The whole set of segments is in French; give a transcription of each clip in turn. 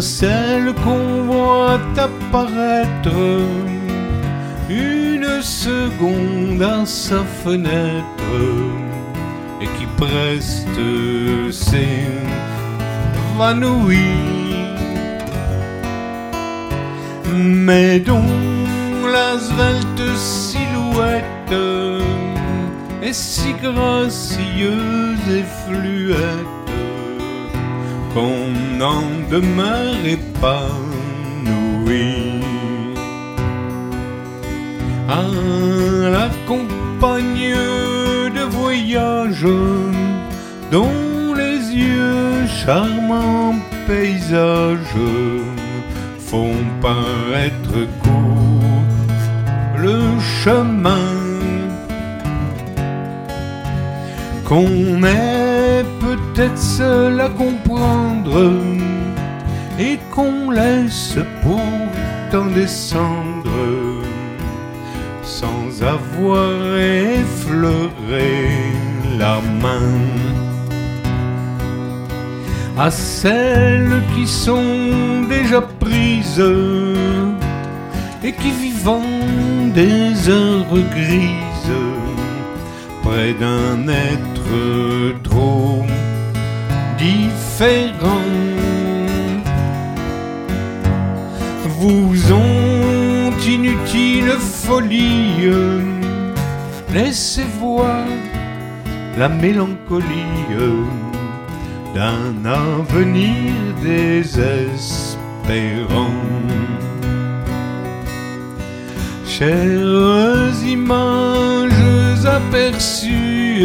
celle qu'on voit apparaître. Une seconde à sa fenêtre et qui preste s'évanouit, mais dont la svelte silhouette est si gracieuse et fluette qu'on n'en demeure épanoui. À la compagne de voyage dont les yeux charmants paysages font paraître court le chemin qu'on est peut-être seul à comprendre et qu'on laisse pourtant descendre sans avoir effleuré la main. À celles qui sont déjà prises et qui vivent des heures grises près d'un être trop différent vous ont inutile folie laissez voir la mélancolie d'un avenir désespérant. Chères images aperçues,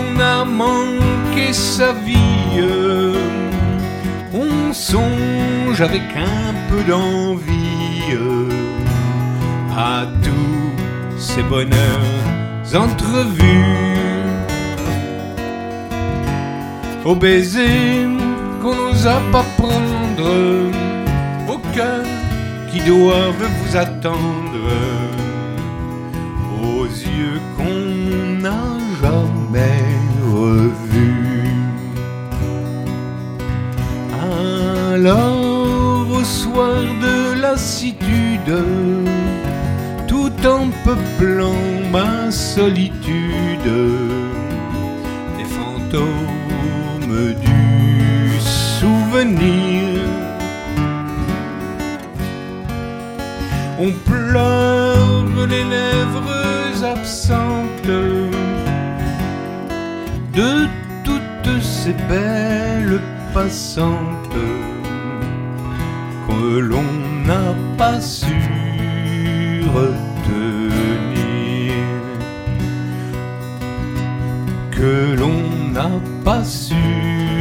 l'on a manqué sa vie, on songe avec un peu d'envie à tous ces bonheurs entrevus. Au baiser qu'on n'osa pas prendre, au cœur qui doivent vous attendre, aux yeux qu'on tout en peuplant ma solitude, des fantômes du souvenir. On pleure les lèvres absentes de toutes ces belles passantes que l'on n'a pas su retenir, que l'on n'a pas su